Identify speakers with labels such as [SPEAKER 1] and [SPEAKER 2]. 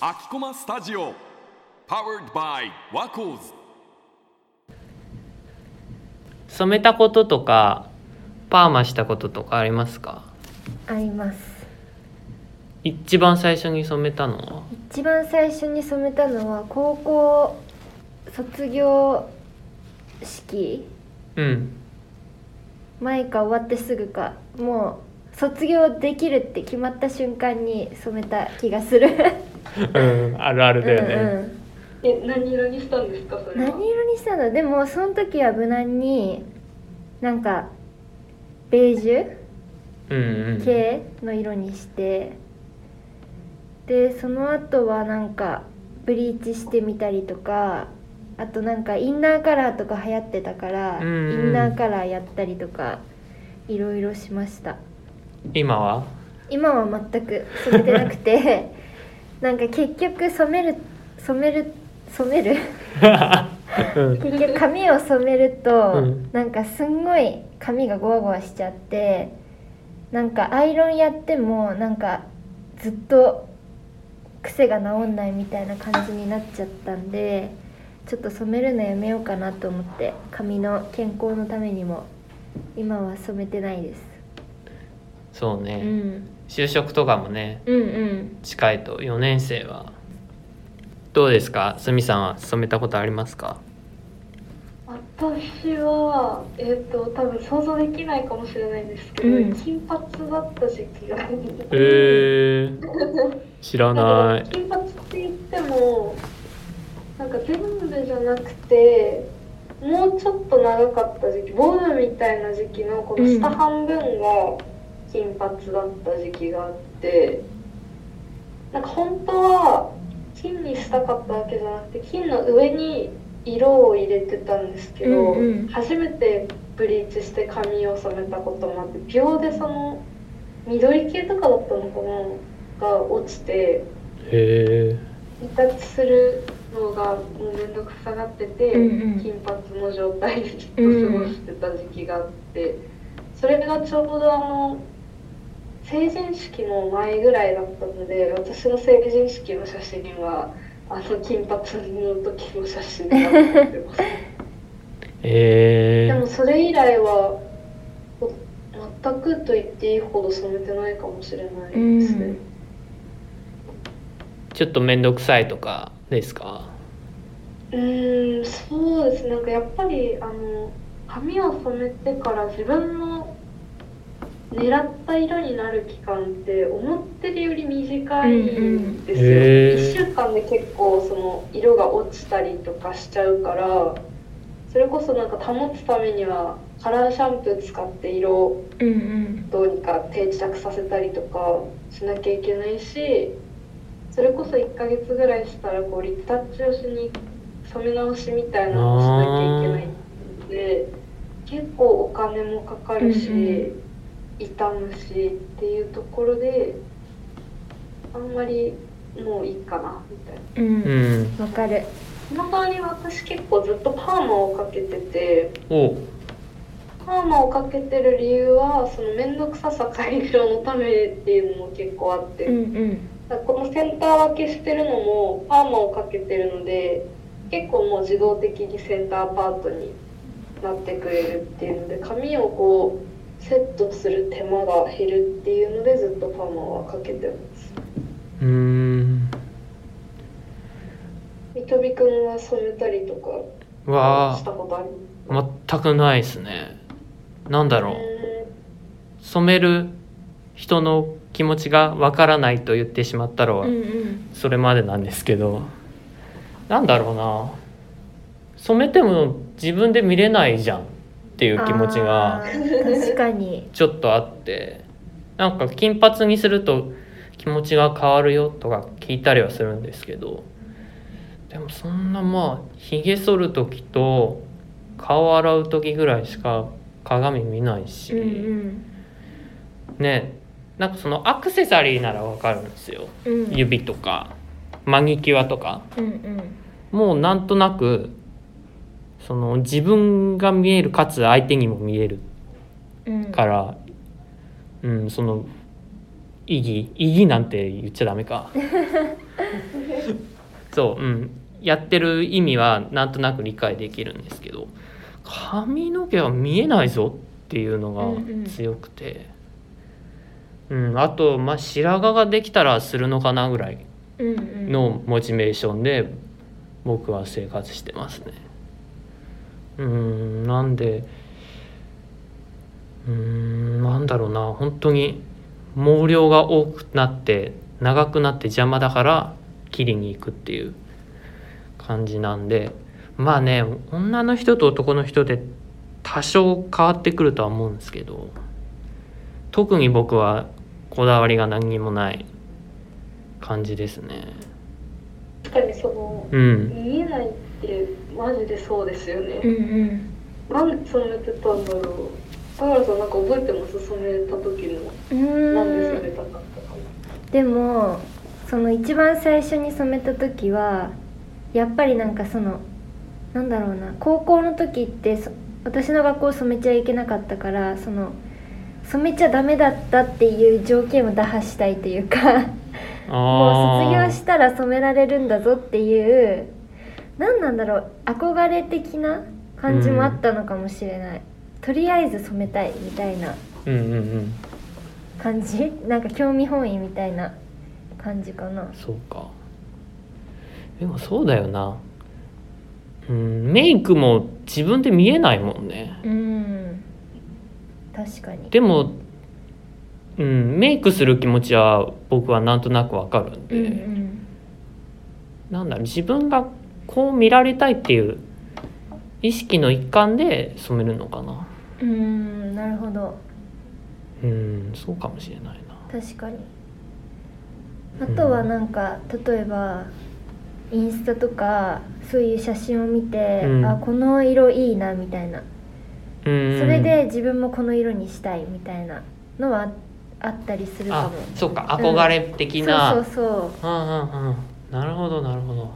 [SPEAKER 1] 秋駒スタジオ Powered by ワコーズ
[SPEAKER 2] 染めたこととかパーマしたこととかありますか？
[SPEAKER 3] あります。
[SPEAKER 2] 一番最初に染めたのは？
[SPEAKER 3] 一番最初に染めたのは高校卒業式。
[SPEAKER 2] うん。
[SPEAKER 3] 前か終わってすぐか。もう卒業できるって決まった瞬間に染めた気がする。
[SPEAKER 2] うん。あるあるだよね、
[SPEAKER 3] うんうん。
[SPEAKER 4] え何色にしたんですかそれは？
[SPEAKER 3] 何色にしたの？でもその時は無難になんかベージュ？
[SPEAKER 2] うんうん。
[SPEAKER 3] 系の色にして。でその後はなんかブリーチしてみたりとかあとなんかインナーカラーとか流行ってたから、
[SPEAKER 2] うんうん。
[SPEAKER 3] インナーカラーやったりとかいろいろしました
[SPEAKER 2] 今は？
[SPEAKER 3] 今は全く染めてなくて なんか結局染める染める染める？
[SPEAKER 2] うん。
[SPEAKER 3] 結局髪を染めると、
[SPEAKER 2] うん。
[SPEAKER 3] なんかすんごい髪がゴワゴワしちゃってなんかアイロンやってもなんかずっと癖が治んないみたいな感じになっちゃったんでちょっと染めるのやめようかなと思って髪の健康のためにも今は染めてないです、う
[SPEAKER 2] そうね、
[SPEAKER 3] ん、
[SPEAKER 2] 就職とかもね
[SPEAKER 3] うんうん。
[SPEAKER 2] 近いと4年生は。どうですか？すみさんは染めたことありますか？
[SPEAKER 4] 私はえっ、と多分想像できないかもしれないんですけど、
[SPEAKER 3] うん。
[SPEAKER 4] 金髪だった時期が
[SPEAKER 2] えー、知らない。
[SPEAKER 4] 金髪って言ってもなんか全部じゃなくてもうちょっと長かった時期ボブみたいな時期のこの下半分が金髪だった時期があって、なんか本当は金にしたかったわけじゃなくて金の上に色を入れてたんですけど、
[SPEAKER 3] うんうん。
[SPEAKER 4] 初めてブリーチして髪を染めたこともあって秒でその緑系とかだったのかなが落ちて
[SPEAKER 2] へえ
[SPEAKER 4] リタッチするのがもう面倒くさがってて、
[SPEAKER 3] うんうん。
[SPEAKER 4] 金髪の状態でずっと過ごしてた時期があって、それがちょうどあの成人式の前ぐらいだったので私の成人式の写真はあの金髪の時の写真になってます。
[SPEAKER 2] えー、
[SPEAKER 4] でもそれ以来はお全くと言っていいほど染めてないかもしれないですね。
[SPEAKER 2] ちょっと面倒くさいとかですか？
[SPEAKER 4] うーんそうですなんかやっぱりあの髪を染めてから自分の狙った色になる期間って思ってるより短いんですよ、
[SPEAKER 2] うんうんへー。
[SPEAKER 4] 1週間で結構その色が落ちたりとかしちゃうからそれこそなんか保つためにはカラーシャンプー使って色を
[SPEAKER 3] うんうん。
[SPEAKER 4] どうにか定着させたりとかしなきゃいけないしそれこそ1ヶ月ぐらいしたらこうリタッチをしに染め直しみたいなのをしなきゃいけないので結構お金もかかるし、
[SPEAKER 3] うん
[SPEAKER 4] 傷むしっていうところであんまりもういいかなみたいな。
[SPEAKER 3] うん。
[SPEAKER 2] うん。
[SPEAKER 3] わかる。
[SPEAKER 4] その代わり私結構ずっとパーマをかけてて
[SPEAKER 2] お。
[SPEAKER 4] パーマをかけてる理由はその面倒くささ解消のためっていうのも結構あって、
[SPEAKER 3] うんうん。
[SPEAKER 4] だからこのセンター分けしてるのもパーマをかけてるので結構もう自動的にセンターパートになってくれるっていうので髪をこうセットする手間が減るっていうのでずっとパーマはかけてます。
[SPEAKER 2] うーん。
[SPEAKER 4] みとびくんは染めたりとか
[SPEAKER 2] わ
[SPEAKER 4] したことあり
[SPEAKER 2] あ全くないですね。なんだろう。染める人の気持ちがわからないと言ってしまったら
[SPEAKER 3] うんうん。
[SPEAKER 2] それまでなんですけど。なんだろうな。染めても自分で見れないじゃんっていう気持ちが
[SPEAKER 3] 確かに。
[SPEAKER 2] ちょっとあってなんか金髪にすると気持ちが変わるよとか聞いたりはするんですけどでもそんなまあひげ剃る時と顔洗う時ぐらいしか鏡見ないし、
[SPEAKER 3] うん
[SPEAKER 2] ねなんかそのアクセサリーならわかるんですよ。
[SPEAKER 3] うん。うん
[SPEAKER 2] 指とかマニキュアとか。
[SPEAKER 3] うんうん。
[SPEAKER 2] もうなんとなくその自分が見えるかつ相手にも見える
[SPEAKER 3] うん。
[SPEAKER 2] から、うん、その意義意義なんて言っちゃダメか。そううん。やってる意味はなんとなく理解できるんですけど髪の毛は見えないぞっていうのが強くて、うんあと、まあ、白髪ができたらするのかなぐらい
[SPEAKER 3] うんうん。
[SPEAKER 2] のモチベーションで僕は生活してますね。うんなんでうんなんだろうな。本当に毛量が多くなって長くなって邪魔だから切りに行くっていう感じなんで。まあね女の人と男の人で多少変わってくるとは思うんですけど特に僕はこだわりが何にもない感じですね。
[SPEAKER 4] 確かにその
[SPEAKER 2] うん。
[SPEAKER 4] 見えないってマジでそうですよね、
[SPEAKER 3] うんうん。
[SPEAKER 4] なんで染めてたんだろう。田原さんなんか覚えてます染めた時の
[SPEAKER 3] うーん
[SPEAKER 4] なんで染めたかったか
[SPEAKER 3] でもその一番最初に染めた時はやっぱりなんかそのなんだろうな高校の時ってそ私の学校染めちゃいけなかったからその染めちゃダメだったっていう条件を打破したいというかもう卒業したら染められるんだぞっていう何なんだろう憧れ的な感じもあったのかもしれない、とりあえず染めたいみたいな
[SPEAKER 2] うんうんうん。
[SPEAKER 3] 感じ？なんか興味本位みたいな感じかな。
[SPEAKER 2] そうか。でもそうだよな。うんメイクも自分で見えないもんね。
[SPEAKER 3] うん。確かに。
[SPEAKER 2] でもうんメイクする気持ちは僕はなんとなくわかるん
[SPEAKER 3] うん
[SPEAKER 2] で、
[SPEAKER 3] うん。
[SPEAKER 2] なんだろう自分がこう見られたいっていう意識の一環で染めるのかな。
[SPEAKER 3] うんなるほど。
[SPEAKER 2] うんそうかもしれないな。
[SPEAKER 3] 確かに。あとはなんか例えばインスタとかそういう写真を見て、
[SPEAKER 2] うん。
[SPEAKER 3] あこの色いいなみたいな。
[SPEAKER 2] うん。
[SPEAKER 3] それで自分もこの色にしたいみたいなのはあったりするか
[SPEAKER 2] あ
[SPEAKER 3] も
[SPEAKER 2] そうか憧れ的な、
[SPEAKER 3] そうそうそう。
[SPEAKER 2] うんうんうん。なるほどなるほど